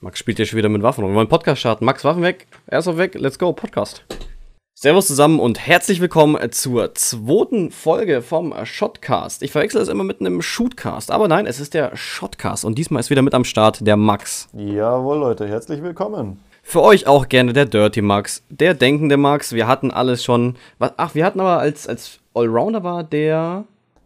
Max spielt ja schon wieder mit Waffen. Wir wollen Podcast starten. Max, Waffen weg. Er ist auch weg. Let's go. Podcast. Servus zusammen und herzlich willkommen zur zweiten Folge vom Shotcast. Ich verwechsel es immer mit einem Shootcast, aber nein, es ist der Shotcast und diesmal ist wieder mit am Start der Max. Jawohl, Leute, herzlich willkommen. Für euch auch gerne der Dirty Max, der denkende Max. Wir hatten alles schon. Ach, wir hatten aber als, als Allrounder war der.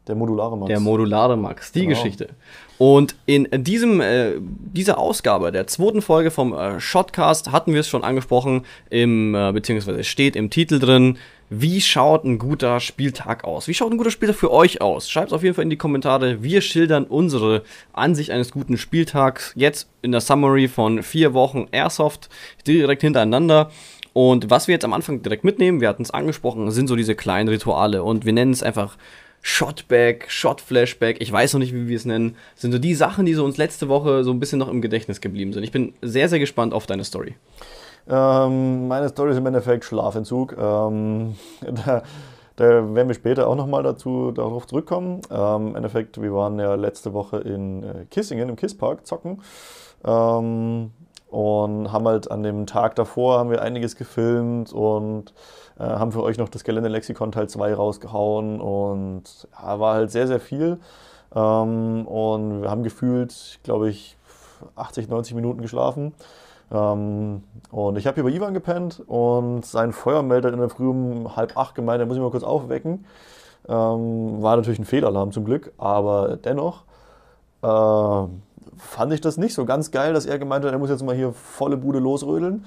Der modulare Max. Der modulare Max, die genau. Geschichte. Und in diesem, äh, dieser Ausgabe der zweiten Folge vom äh, Shotcast hatten wir es schon angesprochen, im, äh, beziehungsweise es steht im Titel drin, wie schaut ein guter Spieltag aus? Wie schaut ein guter Spieltag für euch aus? Schreibt es auf jeden Fall in die Kommentare. Wir schildern unsere Ansicht eines guten Spieltags jetzt in der Summary von vier Wochen Airsoft direkt hintereinander. Und was wir jetzt am Anfang direkt mitnehmen, wir hatten es angesprochen, sind so diese kleinen Rituale. Und wir nennen es einfach Shotback, Shot-Flashback, ich weiß noch nicht, wie wir es nennen, sind so die Sachen, die so uns letzte Woche so ein bisschen noch im Gedächtnis geblieben sind. Ich bin sehr, sehr gespannt auf deine Story. Ähm, meine Story ist im Endeffekt Schlafentzug. Ähm, da, da, werden wir später auch nochmal darauf zurückkommen. Ähm, Im Endeffekt, wir waren ja letzte Woche in äh, Kissingen, im Kisspark, zocken. Ähm, und haben halt an dem Tag davor haben wir einiges gefilmt und äh, haben für euch noch das Gelände-Lexikon Teil 2 rausgehauen und ja, war halt sehr, sehr viel. Ähm, und wir haben gefühlt, glaube ich, 80, 90 Minuten geschlafen. Ähm, und ich habe hier bei Ivan gepennt und sein Feuermelder in der Früh um halb acht gemeint, er muss ich mal kurz aufwecken. Ähm, war natürlich ein Fehlalarm zum Glück, aber dennoch. Äh, fand ich das nicht so ganz geil, dass er gemeint hat, er muss jetzt mal hier volle Bude losrödeln.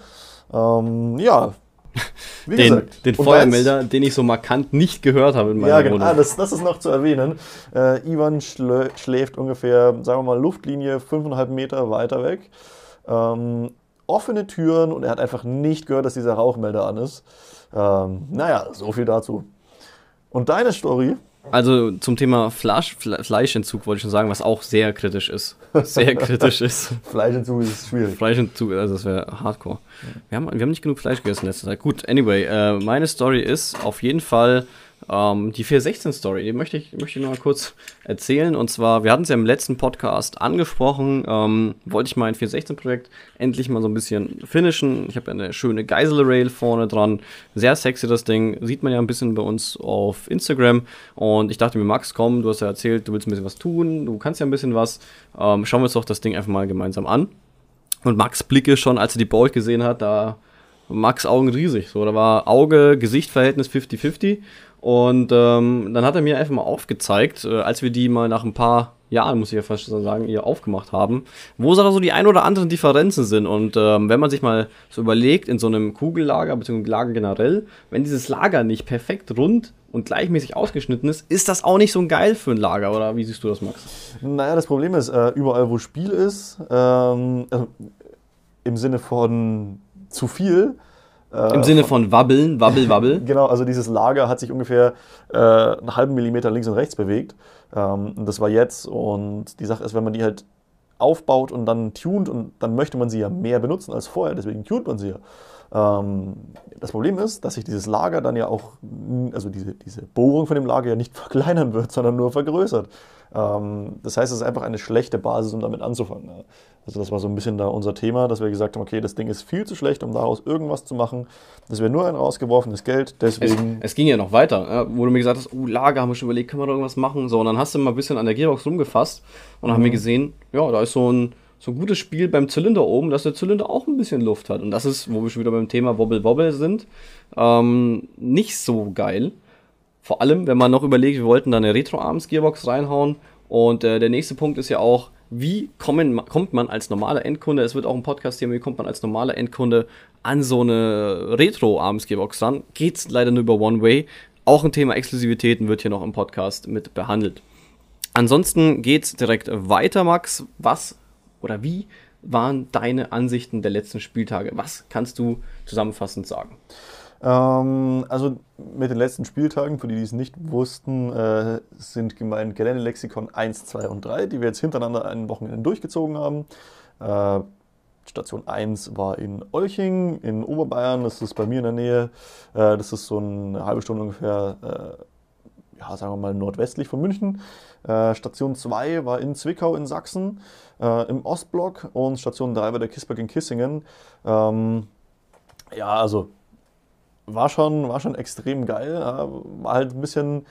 Ähm, ja, wie den, gesagt. Den Feuermelder, den ich so markant nicht gehört habe in meiner Ja, genau, ah, das, das ist noch zu erwähnen. Äh, Ivan schläft ungefähr, sagen wir mal, Luftlinie 5,5 Meter weiter weg. Ähm, offene Türen und er hat einfach nicht gehört, dass dieser Rauchmelder an ist. Ähm, naja, so viel dazu. Und deine Story? Also zum Thema Fleisch, Fleischentzug wollte ich schon sagen, was auch sehr kritisch ist. Sehr kritisch ist. Fleischentzug ist schwierig. Fleischentzug, also das wäre hardcore. Wir haben, wir haben nicht genug Fleisch gegessen in letzter Zeit. Gut, anyway, äh, meine Story ist auf jeden Fall ähm, die 416-Story, die möchte ich, möchte ich noch mal kurz erzählen. Und zwar, wir hatten es ja im letzten Podcast angesprochen, ähm, wollte ich mein 416-Projekt endlich mal so ein bisschen finishen. Ich habe eine schöne Geisel-Rail vorne dran. Sehr sexy das Ding. Sieht man ja ein bisschen bei uns auf Instagram. Und ich dachte mir, Max, komm, du hast ja erzählt, du willst ein bisschen was tun, du kannst ja ein bisschen was. Ähm, schauen wir uns doch das Ding einfach mal gemeinsam an. Und Max Blicke schon, als er die Bolt gesehen hat, da Max Augen riesig. So, da war Auge-Gesicht-Verhältnis 50-50. Und ähm, dann hat er mir einfach mal aufgezeigt, äh, als wir die mal nach ein paar Jahren, muss ich ja fast sagen, ihr aufgemacht haben, wo da so die ein oder anderen Differenzen sind. Und ähm, wenn man sich mal so überlegt, in so einem Kugellager, beziehungsweise Lager generell, wenn dieses Lager nicht perfekt rund und gleichmäßig ausgeschnitten ist, ist das auch nicht so geil für ein Lager, oder wie siehst du das, Max? Naja, das Problem ist, äh, überall wo Spiel ist, ähm, also im Sinne von zu viel, im Sinne von wabbeln, wabbel, wabbel. genau, also dieses Lager hat sich ungefähr äh, einen halben Millimeter links und rechts bewegt. Ähm, das war jetzt und die Sache ist, wenn man die halt aufbaut und dann tunt und dann möchte man sie ja mehr benutzen als vorher, deswegen tunt man sie ja. Ähm, das Problem ist, dass sich dieses Lager dann ja auch, also diese, diese Bohrung von dem Lager ja nicht verkleinern wird, sondern nur vergrößert. Ähm, das heißt, es ist einfach eine schlechte Basis, um damit anzufangen. Also das war so ein bisschen da unser Thema, dass wir gesagt haben, okay, das Ding ist viel zu schlecht, um daraus irgendwas zu machen. Das wäre nur ein rausgeworfenes Geld, deswegen... Es, es ging ja noch weiter, wo du mir gesagt hast, oh, Lager, haben wir schon überlegt, können wir da irgendwas machen? So, und dann hast du mal ein bisschen an der Gearbox rumgefasst und mhm. haben wir gesehen, ja, da ist so ein so ein gutes Spiel beim Zylinder oben, dass der Zylinder auch ein bisschen Luft hat. Und das ist, wo wir schon wieder beim Thema Wobble Wobble sind, ähm, nicht so geil. Vor allem, wenn man noch überlegt, wir wollten da eine Retro-Arms-Gearbox reinhauen. Und äh, der nächste Punkt ist ja auch, wie kommen, kommt man als normaler Endkunde, es wird auch ein Podcast-Thema, wie kommt man als normaler Endkunde an so eine Retro-Arms-Gearbox ran? Geht's leider nur über One-Way. Auch ein Thema Exklusivitäten wird hier noch im Podcast mit behandelt. Ansonsten geht's direkt weiter, Max. Was oder wie waren deine Ansichten der letzten Spieltage? Was kannst du zusammenfassend sagen? Ähm, also mit den letzten Spieltagen, für die, die es nicht wussten, äh, sind gemeint Geländelexikon 1, 2 und 3, die wir jetzt hintereinander ein Wochenende durchgezogen haben. Äh, Station 1 war in Olching in Oberbayern, das ist bei mir in der Nähe. Äh, das ist so eine halbe Stunde ungefähr äh, ja, sagen wir mal, nordwestlich von München. Äh, Station 2 war in Zwickau in Sachsen äh, im Ostblock und Station 3 war der Kisberg in Kissingen. Ähm, ja, also war schon, war schon extrem geil. Ja, war halt ein bisschen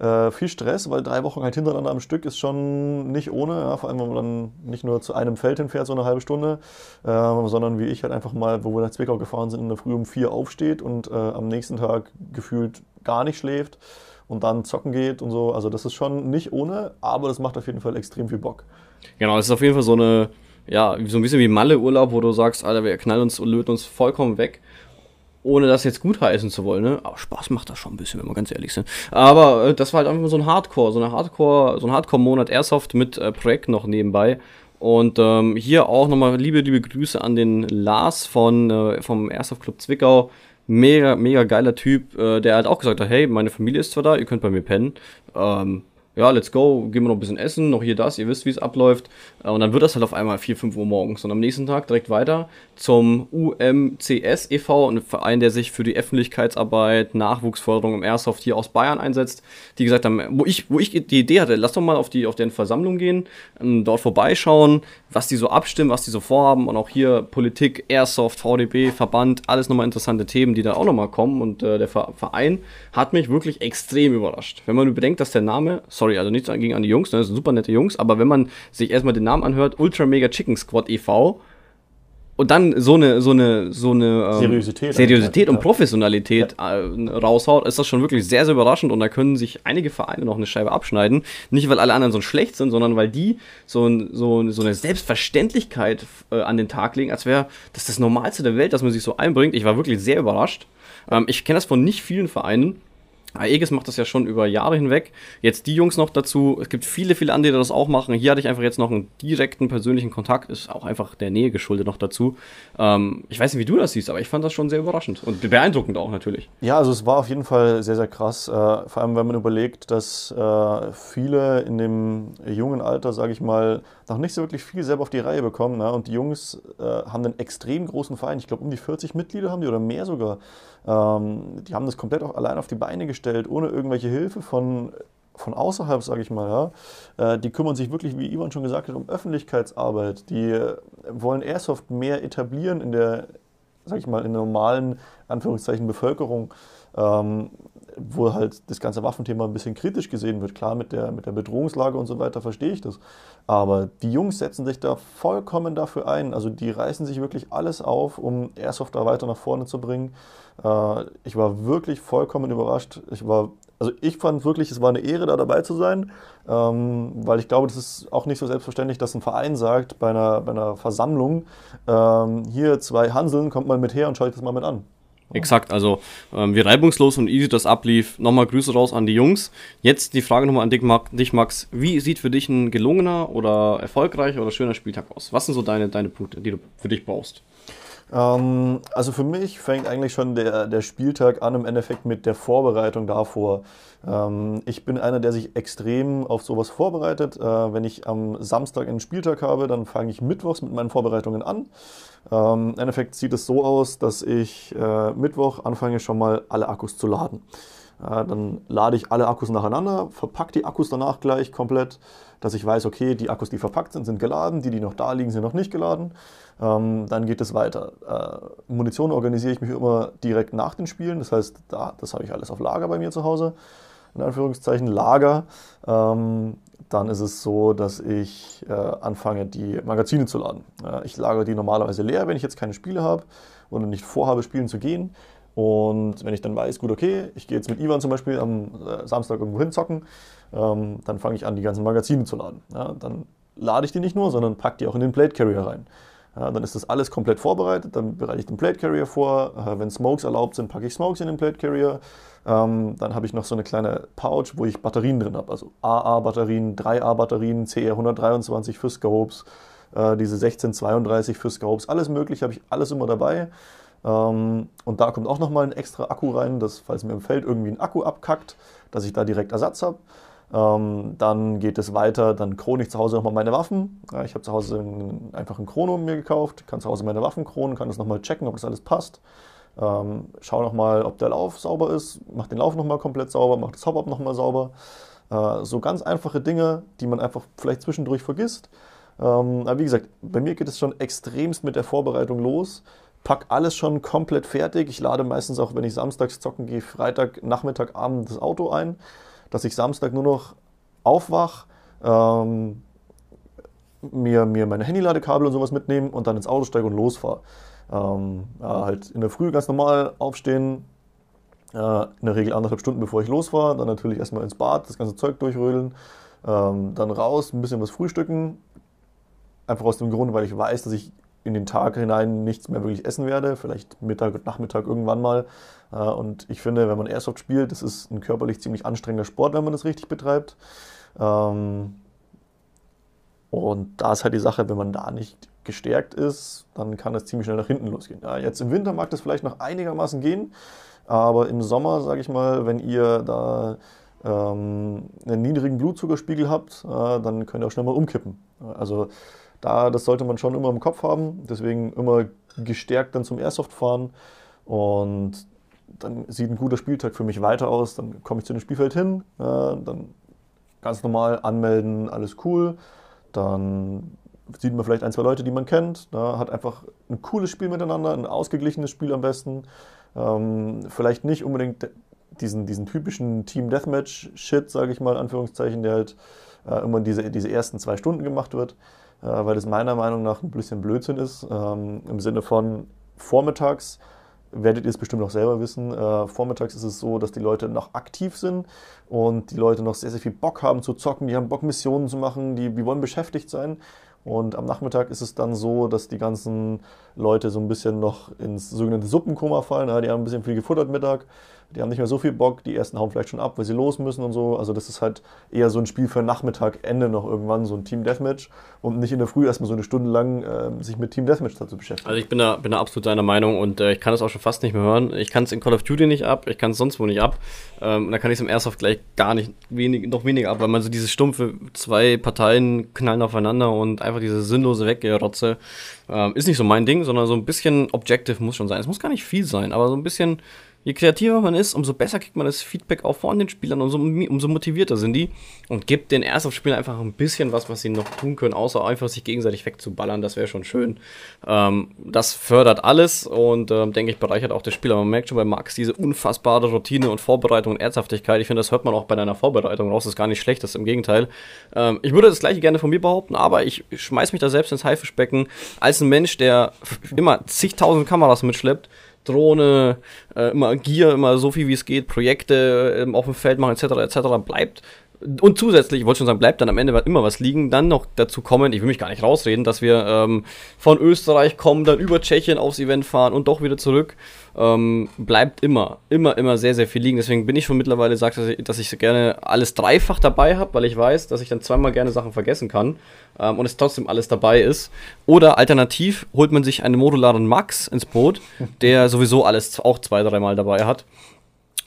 äh, viel Stress, weil drei Wochen halt hintereinander am Stück ist schon nicht ohne. Ja, vor allem, wenn man dann nicht nur zu einem Feld hinfährt, so eine halbe Stunde, äh, sondern wie ich halt einfach mal, wo wir nach Zwickau gefahren sind, in der Früh um vier aufsteht und äh, am nächsten Tag gefühlt gar nicht schläft und dann zocken geht und so. Also das ist schon nicht ohne, aber das macht auf jeden Fall extrem viel Bock. Genau, es ist auf jeden Fall so eine, ja, so ein bisschen wie Malle-Urlaub, wo du sagst, Alter, wir knallen uns und löten uns vollkommen weg. Ohne das jetzt gutheißen zu wollen, ne? Aber Spaß macht das schon ein bisschen, wenn wir ganz ehrlich sind. Aber äh, das war halt einfach so ein Hardcore, so eine Hardcore, so ein Hardcore-Monat Airsoft mit äh, Projekt noch nebenbei. Und ähm, hier auch nochmal liebe, liebe Grüße an den Lars von, äh, vom Airsoft Club Zwickau mega, mega geiler Typ, äh, der halt auch gesagt hat, hey, meine Familie ist zwar da, ihr könnt bei mir pennen. Ähm, ja, let's go, gehen wir noch ein bisschen essen, noch hier das, ihr wisst, wie es abläuft. Äh, und dann wird das halt auf einmal 4, 5 Uhr morgens. Und am nächsten Tag direkt weiter zum UMCS e.V., ein Verein, der sich für die Öffentlichkeitsarbeit, Nachwuchsförderung im Airsoft hier aus Bayern einsetzt. Die gesagt haben, wo ich, wo ich die Idee hatte, lass doch mal auf die, auf deren Versammlung gehen, ähm, dort vorbeischauen, was die so abstimmen, was die so vorhaben. Und auch hier Politik, Airsoft, VDB, Verband, alles nochmal interessante Themen, die da auch nochmal kommen. Und äh, der Verein hat mich wirklich extrem überrascht. Wenn man bedenkt, dass der Name sorry, also nichts gegen an die Jungs, ne, das sind super nette Jungs, aber wenn man sich erstmal den Namen anhört, Ultra Mega Chicken Squad e.V., und dann so eine so eine so eine ähm, Seriosität, Seriosität und Professionalität ja. äh, raushaut, ist das schon wirklich sehr sehr überraschend und da können sich einige Vereine noch eine Scheibe abschneiden, nicht weil alle anderen so schlecht sind, sondern weil die so so, so eine Selbstverständlichkeit äh, an den Tag legen, als wäre das das Normalste der Welt, dass man sich so einbringt. Ich war wirklich sehr überrascht. Ähm, ich kenne das von nicht vielen Vereinen Aegis macht das ja schon über Jahre hinweg. Jetzt die Jungs noch dazu. Es gibt viele, viele andere, die das auch machen. Hier hatte ich einfach jetzt noch einen direkten persönlichen Kontakt. Ist auch einfach der Nähe geschuldet noch dazu. Ähm, ich weiß nicht, wie du das siehst, aber ich fand das schon sehr überraschend und beeindruckend auch natürlich. Ja, also es war auf jeden Fall sehr, sehr krass. Äh, vor allem, wenn man überlegt, dass äh, viele in dem jungen Alter, sage ich mal, noch nicht so wirklich viel selber auf die Reihe bekommen. Ne? Und die Jungs äh, haben einen extrem großen Verein. Ich glaube, um die 40 Mitglieder haben die oder mehr sogar. Ähm, die haben das komplett auch allein auf die Beine gestellt, ohne irgendwelche Hilfe von, von außerhalb, sage ich mal. Ja. Äh, die kümmern sich wirklich, wie Ivan schon gesagt hat, um Öffentlichkeitsarbeit. Die äh, wollen Airsoft mehr etablieren in der, sag ich mal, in der normalen, Anführungszeichen, Bevölkerung. Ähm, wo halt das ganze Waffenthema ein bisschen kritisch gesehen wird. Klar, mit der, mit der Bedrohungslage und so weiter verstehe ich das. Aber die Jungs setzen sich da vollkommen dafür ein. Also die reißen sich wirklich alles auf, um Airsoft da weiter nach vorne zu bringen. Äh, ich war wirklich vollkommen überrascht. Ich war, also ich fand wirklich, es war eine Ehre, da dabei zu sein, ähm, weil ich glaube, das ist auch nicht so selbstverständlich, dass ein Verein sagt bei einer, bei einer Versammlung, ähm, hier zwei Hanseln, kommt mal mit her und schaut das mal mit an. Exakt, also ähm, wie reibungslos und easy das ablief. Nochmal Grüße raus an die Jungs. Jetzt die Frage nochmal an dich, Max. Wie sieht für dich ein gelungener oder erfolgreicher oder schöner Spieltag aus? Was sind so deine, deine Punkte, die du für dich brauchst? Ähm, also für mich fängt eigentlich schon der, der Spieltag an im Endeffekt mit der Vorbereitung davor. Ähm, ich bin einer, der sich extrem auf sowas vorbereitet. Äh, wenn ich am Samstag einen Spieltag habe, dann fange ich mittwochs mit meinen Vorbereitungen an. Ähm, Im Endeffekt sieht es so aus, dass ich äh, Mittwoch anfange schon mal alle Akkus zu laden. Äh, dann lade ich alle Akkus nacheinander, verpacke die Akkus danach gleich komplett, dass ich weiß, okay, die Akkus, die verpackt sind, sind geladen, die, die noch da liegen, sind noch nicht geladen. Ähm, dann geht es weiter. Äh, Munition organisiere ich mich immer direkt nach den Spielen, das heißt, da, das habe ich alles auf Lager bei mir zu Hause, in Anführungszeichen Lager. Ähm, dann ist es so, dass ich äh, anfange, die Magazine zu laden. Äh, ich lagere die normalerweise leer, wenn ich jetzt keine Spiele habe oder nicht vorhabe, spielen zu gehen. Und wenn ich dann weiß, gut, okay, ich gehe jetzt mit Ivan zum Beispiel am äh, Samstag irgendwo hinzocken, ähm, dann fange ich an, die ganzen Magazine zu laden. Ja, dann lade ich die nicht nur, sondern packe die auch in den Plate Carrier rein. Ja, dann ist das alles komplett vorbereitet, dann bereite ich den Plate Carrier vor. Äh, wenn Smokes erlaubt sind, packe ich Smokes in den Plate Carrier. Ähm, dann habe ich noch so eine kleine Pouch, wo ich Batterien drin habe. Also AA-Batterien, 3A-Batterien, CR123 für Scopes, äh, diese 1632 für Scopes, alles mögliche habe ich alles immer dabei. Ähm, und da kommt auch nochmal ein extra Akku rein, dass, falls mir im Feld irgendwie ein Akku abkackt, dass ich da direkt Ersatz habe. Ähm, dann geht es weiter, dann krone ich zu Hause nochmal meine Waffen. Ich habe zu Hause einfach ein Chrono mir gekauft, kann zu Hause meine Waffen kronen, kann das nochmal checken, ob das alles passt. Ähm, schau nochmal, ob der Lauf sauber ist, mach den Lauf nochmal komplett sauber, mach das Hop-Up nochmal sauber. Äh, so ganz einfache Dinge, die man einfach vielleicht zwischendurch vergisst. Ähm, aber wie gesagt, bei mir geht es schon extremst mit der Vorbereitung los. Pack alles schon komplett fertig. Ich lade meistens auch, wenn ich samstags zocken gehe, Freitag, Nachmittag, Abend das Auto ein, dass ich Samstag nur noch aufwach, ähm, mir, mir meine Handyladekabel und sowas mitnehmen und dann ins Auto steige und losfahre. Ähm, ja, halt in der Früh ganz normal aufstehen, äh, in der Regel anderthalb Stunden bevor ich losfahre, dann natürlich erstmal ins Bad, das ganze Zeug durchrödeln, ähm, dann raus, ein bisschen was frühstücken. Einfach aus dem Grund, weil ich weiß, dass ich in den Tag hinein nichts mehr wirklich essen werde, vielleicht Mittag und Nachmittag irgendwann mal. Äh, und ich finde, wenn man Airsoft spielt, das ist ein körperlich ziemlich anstrengender Sport, wenn man das richtig betreibt. Ähm, und da ist halt die Sache, wenn man da nicht gestärkt ist, dann kann es ziemlich schnell nach hinten losgehen. Ja, jetzt im Winter mag das vielleicht noch einigermaßen gehen, aber im Sommer, sage ich mal, wenn ihr da ähm, einen niedrigen Blutzuckerspiegel habt, äh, dann könnt ihr auch schnell mal umkippen. Also da, das sollte man schon immer im Kopf haben. Deswegen immer gestärkt dann zum Airsoft fahren. Und dann sieht ein guter Spieltag für mich weiter aus. Dann komme ich zu dem Spielfeld hin, äh, dann ganz normal anmelden, alles cool. Dann sieht man vielleicht ein, zwei Leute, die man kennt. Da hat einfach ein cooles Spiel miteinander, ein ausgeglichenes Spiel am besten. Ähm, vielleicht nicht unbedingt diesen, diesen typischen Team Deathmatch-Shit, sage ich mal, Anführungszeichen, der halt äh, immer diese, diese ersten zwei Stunden gemacht wird, äh, weil das meiner Meinung nach ein bisschen Blödsinn ist. Ähm, Im Sinne von vormittags werdet ihr es bestimmt noch selber wissen. Äh, vormittags ist es so, dass die Leute noch aktiv sind und die Leute noch sehr, sehr viel Bock haben zu zocken. Die haben Bock, Missionen zu machen, die, die wollen beschäftigt sein. Und am Nachmittag ist es dann so, dass die ganzen Leute so ein bisschen noch ins sogenannte Suppenkoma fallen. Ja, die haben ein bisschen viel gefuttert Mittag die haben nicht mehr so viel Bock, die ersten hauen vielleicht schon ab, weil sie los müssen und so. Also das ist halt eher so ein Spiel für Nachmittag, Ende noch irgendwann, so ein Team Deathmatch und nicht in der Früh erstmal so eine Stunde lang äh, sich mit Team Deathmatch dazu beschäftigen. Also ich bin da, bin da absolut deiner Meinung und äh, ich kann es auch schon fast nicht mehr hören. Ich kann es in Call of Duty nicht ab, ich kann es sonst wo nicht ab. Ähm, und da kann ich es im Airsoft gleich gar nicht, wenig, noch weniger ab, weil man so diese stumpfe, zwei Parteien knallen aufeinander und einfach diese sinnlose Weggerotze ähm, ist nicht so mein Ding, sondern so ein bisschen Objective muss schon sein. Es muss gar nicht viel sein, aber so ein bisschen Je kreativer man ist, umso besser kriegt man das Feedback auch von den Spielern, umso, umso motivierter sind die und gibt den Airsoft-Spielern einfach ein bisschen was, was sie noch tun können, außer einfach sich gegenseitig wegzuballern. Das wäre schon schön. Ähm, das fördert alles und ähm, denke ich bereichert auch das Spiel. Aber man merkt schon bei Max diese unfassbare Routine und Vorbereitung und Ernsthaftigkeit. Ich finde, das hört man auch bei deiner Vorbereitung raus. Das ist gar nicht schlecht, das ist im Gegenteil. Ähm, ich würde das gleiche gerne von mir behaupten, aber ich schmeiß mich da selbst ins Haifischbecken als ein Mensch, der immer zigtausend Kameras mitschleppt Drohne, äh, immer Gier, immer so viel wie es geht, Projekte äh, auf dem Feld machen, etc., etc., bleibt. Und zusätzlich, ich wollte schon sagen, bleibt dann am Ende immer was liegen, dann noch dazu kommen, ich will mich gar nicht rausreden, dass wir ähm, von Österreich kommen, dann über Tschechien aufs Event fahren und doch wieder zurück ähm, bleibt immer, immer, immer sehr, sehr viel liegen. Deswegen bin ich schon mittlerweile, sagt, dass ich, dass ich gerne alles dreifach dabei habe, weil ich weiß, dass ich dann zweimal gerne Sachen vergessen kann ähm, und es trotzdem alles dabei ist. Oder alternativ holt man sich einen modularen Max ins Boot, der sowieso alles auch zwei, dreimal dabei hat.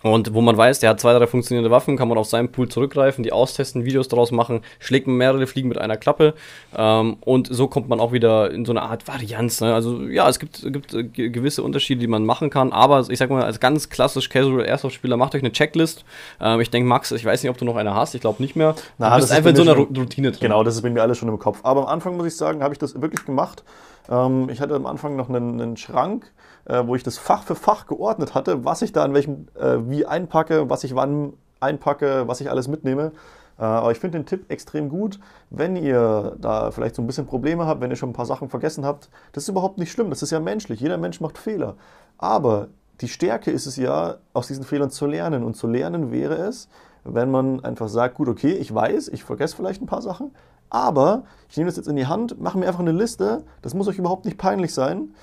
Und wo man weiß, der hat zwei, drei funktionierende Waffen, kann man auf seinen Pool zurückgreifen, die austesten, Videos daraus machen, schlägt man mehrere Fliegen mit einer Klappe. Ähm, und so kommt man auch wieder in so eine Art Varianz. Ne? Also ja, es gibt, gibt äh, gewisse Unterschiede, die man machen kann. Aber ich sag mal, als ganz klassisch Casual Airsoft-Spieler, macht euch eine Checklist. Ähm, ich denke, Max, ich weiß nicht, ob du noch eine hast, ich glaube nicht mehr. Na, du bist einfach in so einer Routine drin. Genau, das ist bei mir alles schon im Kopf. Aber am Anfang muss ich sagen, habe ich das wirklich gemacht. Ähm, ich hatte am Anfang noch einen, einen Schrank, äh, wo ich das Fach für Fach geordnet hatte, was ich da in welchem, äh, wie einpacke, was ich wann einpacke, was ich alles mitnehme. Äh, aber ich finde den Tipp extrem gut, wenn ihr da vielleicht so ein bisschen Probleme habt, wenn ihr schon ein paar Sachen vergessen habt. Das ist überhaupt nicht schlimm, das ist ja menschlich. Jeder Mensch macht Fehler. Aber die Stärke ist es ja, aus diesen Fehlern zu lernen. Und zu lernen wäre es, wenn man einfach sagt, gut, okay, ich weiß, ich vergesse vielleicht ein paar Sachen, aber ich nehme das jetzt in die Hand, mache mir einfach eine Liste, das muss euch überhaupt nicht peinlich sein.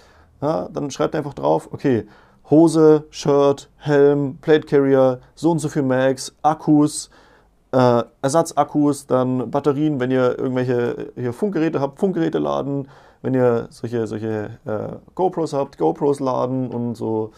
Ja, dann schreibt einfach drauf, okay, Hose, Shirt, Helm, Plate Carrier, so und so viel Max, Akkus, äh, Ersatzakkus, dann Batterien, wenn ihr irgendwelche hier Funkgeräte habt, Funkgeräte laden, wenn ihr solche, solche äh, GoPros habt, GoPros laden und so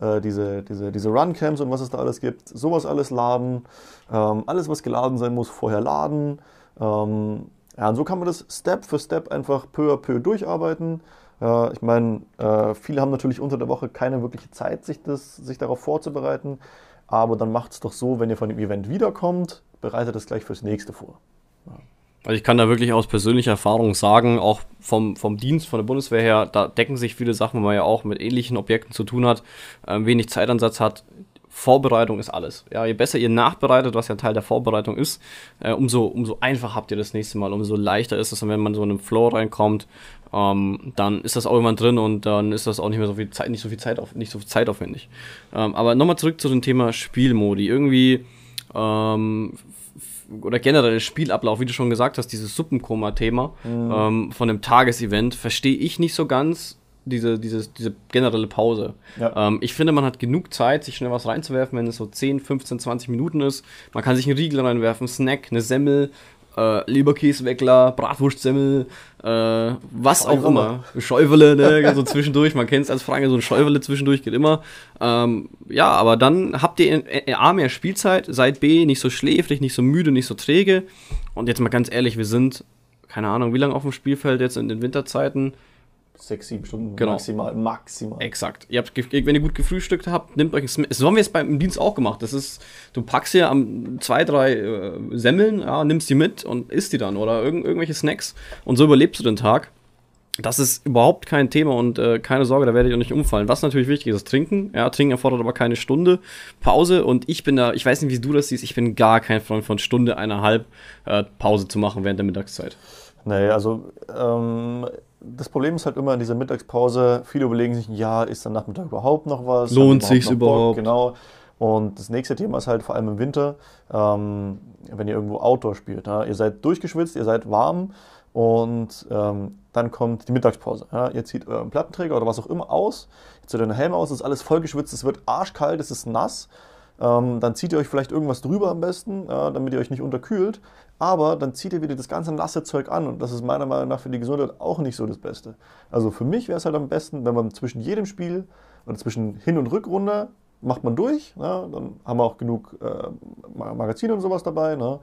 äh, diese, diese, diese Runcams und was es da alles gibt, sowas alles laden. Ähm, alles, was geladen sein muss, vorher laden. Ähm, ja, und so kann man das Step für Step einfach peu à peu durcharbeiten. Äh, ich meine, äh, viele haben natürlich unter der Woche keine wirkliche Zeit, sich, das, sich darauf vorzubereiten. Aber dann macht es doch so, wenn ihr von dem Event wiederkommt, bereitet es gleich fürs nächste vor. Ja. Also ich kann da wirklich aus persönlicher Erfahrung sagen, auch vom, vom Dienst, von der Bundeswehr her, da decken sich viele Sachen, weil man ja auch mit ähnlichen Objekten zu tun hat, äh, wenig Zeitansatz hat. Vorbereitung ist alles. Ja, je besser ihr nachbereitet, was ja Teil der Vorbereitung ist, äh, umso, umso einfacher habt ihr das nächste Mal, umso leichter ist es. Und wenn man so in einen Flow reinkommt, ähm, dann ist das auch immer drin und dann ist das auch nicht mehr so viel Zeit, nicht so viel Zeit auf, nicht so viel zeitaufwendig. Ähm, aber nochmal zurück zu dem Thema Spielmodi. Irgendwie ähm, oder generell Spielablauf, wie du schon gesagt hast, dieses Suppenkoma-Thema mhm. ähm, von dem Tagesevent, verstehe ich nicht so ganz diese, diese, diese generelle Pause. Ja. Ähm, ich finde, man hat genug Zeit, sich schnell was reinzuwerfen, wenn es so 10, 15, 20 Minuten ist. Man kann sich einen Riegel reinwerfen, Snack, eine Semmel, äh, Leberkäseweckler, Bratwurstsemmel, äh, was auch immer. Schäufele, ne, so zwischendurch. Man kennt es als Frage, so ein Schäufele zwischendurch geht immer. Ähm, ja, aber dann habt ihr A mehr Spielzeit, seid B nicht so schläfrig, nicht so müde, nicht so träge. Und jetzt mal ganz ehrlich, wir sind, keine Ahnung, wie lange auf dem Spielfeld jetzt in den Winterzeiten? Sechs, sieben Stunden genau. maximal, maximal. Exakt. Ihr habt, wenn ihr gut gefrühstückt habt, nehmt euch ein Das haben wir jetzt beim Dienst auch gemacht. Das ist, du packst hier am zwei, drei äh, Semmeln, ja, nimmst die mit und isst die dann oder irgend, irgendwelche Snacks und so überlebst du den Tag. Das ist überhaupt kein Thema und äh, keine Sorge, da werdet ihr nicht umfallen. Was natürlich wichtig ist, ist Trinken. Ja, Trinken erfordert aber keine Stunde Pause und ich bin da, ich weiß nicht, wie du das siehst, ich bin gar kein Freund von Stunde, eineinhalb äh, Pause zu machen während der Mittagszeit. Nee, also ähm, das Problem ist halt immer in dieser Mittagspause, viele überlegen sich, ja, ist dann Nachmittag überhaupt noch was? Lohnt sich überhaupt? Genau. Und das nächste Thema ist halt vor allem im Winter, ähm, wenn ihr irgendwo Outdoor spielt. Ja? Ihr seid durchgeschwitzt, ihr seid warm und ähm, dann kommt die Mittagspause. Ja? Ihr zieht euren Plattenträger oder was auch immer aus, ihr zieht euren Helm aus, es ist alles vollgeschwitzt, es wird arschkalt, es ist nass. Ähm, dann zieht ihr euch vielleicht irgendwas drüber am besten, ja, damit ihr euch nicht unterkühlt. Aber dann zieht ihr wieder das ganze nasse Zeug an und das ist meiner Meinung nach für die Gesundheit auch nicht so das Beste. Also für mich wäre es halt am besten, wenn man zwischen jedem Spiel oder zwischen Hin- und Rückrunde macht man durch. Ne? Dann haben wir auch genug äh, Magazine und sowas dabei. Ne?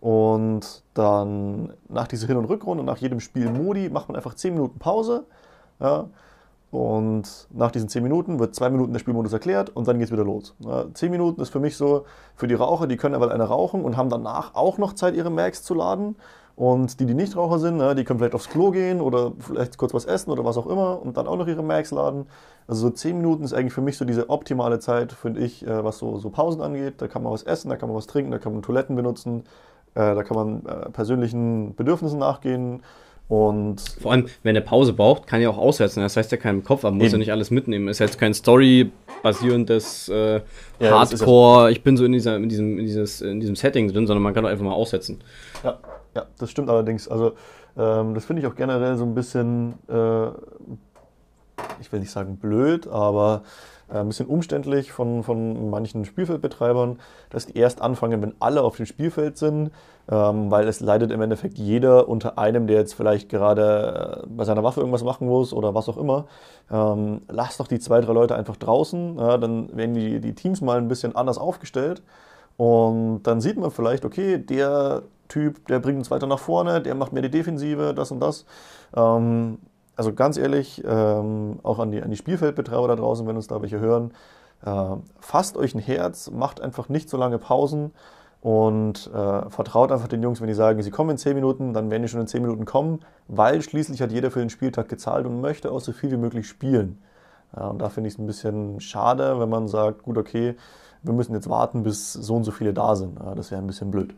Und dann nach dieser Hin- und Rückrunde, nach jedem Spiel Modi, macht man einfach 10 Minuten Pause. Ja? Und nach diesen 10 Minuten wird 2 Minuten der Spielmodus erklärt und dann geht es wieder los. Ja, 10 Minuten ist für mich so, für die Raucher, die können aber eine rauchen und haben danach auch noch Zeit, ihre Macs zu laden. Und die, die nicht Raucher sind, die können vielleicht aufs Klo gehen oder vielleicht kurz was essen oder was auch immer und dann auch noch ihre Macs laden. Also so 10 Minuten ist eigentlich für mich so diese optimale Zeit, finde ich, äh, was so, so Pausen angeht. Da kann man was essen, da kann man was trinken, da kann man Toiletten benutzen, äh, da kann man äh, persönlichen Bedürfnissen nachgehen. Und Vor allem, wenn er Pause braucht, kann er auch aussetzen. Das heißt, er kann im Kopf haben, muss ja nicht alles mitnehmen. Ist jetzt kein Story-basierendes äh, ja, Hardcore, ich bin so in, dieser, in, diesem, in, dieses, in diesem Setting drin, sondern man kann auch einfach mal aussetzen. Ja, ja das stimmt allerdings. Also, ähm, das finde ich auch generell so ein bisschen, äh, ich will nicht sagen blöd, aber ein bisschen umständlich von, von manchen Spielfeldbetreibern, dass die erst anfangen, wenn alle auf dem Spielfeld sind, ähm, weil es leidet im Endeffekt jeder unter einem, der jetzt vielleicht gerade äh, bei seiner Waffe irgendwas machen muss oder was auch immer. Ähm, lass doch die zwei, drei Leute einfach draußen, dann werden die, die Teams mal ein bisschen anders aufgestellt und dann sieht man vielleicht, okay, der Typ, der bringt uns weiter nach vorne, der macht mehr die Defensive, das und das. Ähm, also ganz ehrlich, ähm, auch an die, an die Spielfeldbetreiber da draußen, wenn uns da welche hören, äh, fasst euch ein Herz, macht einfach nicht so lange Pausen und äh, vertraut einfach den Jungs, wenn die sagen, sie kommen in 10 Minuten, dann werden die schon in 10 Minuten kommen, weil schließlich hat jeder für den Spieltag gezahlt und möchte auch so viel wie möglich spielen. Ja, und da finde ich es ein bisschen schade, wenn man sagt, gut, okay, wir müssen jetzt warten, bis so und so viele da sind. Ja, das wäre ein bisschen blöd.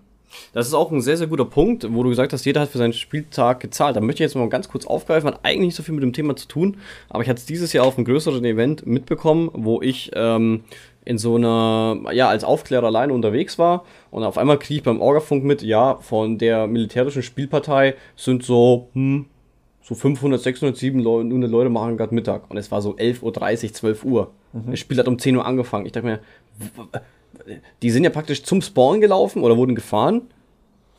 Das ist auch ein sehr, sehr guter Punkt, wo du gesagt hast, jeder hat für seinen Spieltag gezahlt. Da möchte ich jetzt mal ganz kurz aufgreifen, hat eigentlich nicht so viel mit dem Thema zu tun, aber ich hatte es dieses Jahr auf einem größeren Event mitbekommen, wo ich ähm, in so einer, ja, als Aufklärer alleine unterwegs war und auf einmal kriege ich beim Orgafunk mit, ja, von der militärischen Spielpartei sind so, hm, so 500, 600, 700 Leute machen gerade Mittag und es war so 11.30 Uhr, 12 Uhr. Mhm. Das Spiel hat um 10 Uhr angefangen. Ich dachte mir, die sind ja praktisch zum Spawn gelaufen oder wurden gefahren,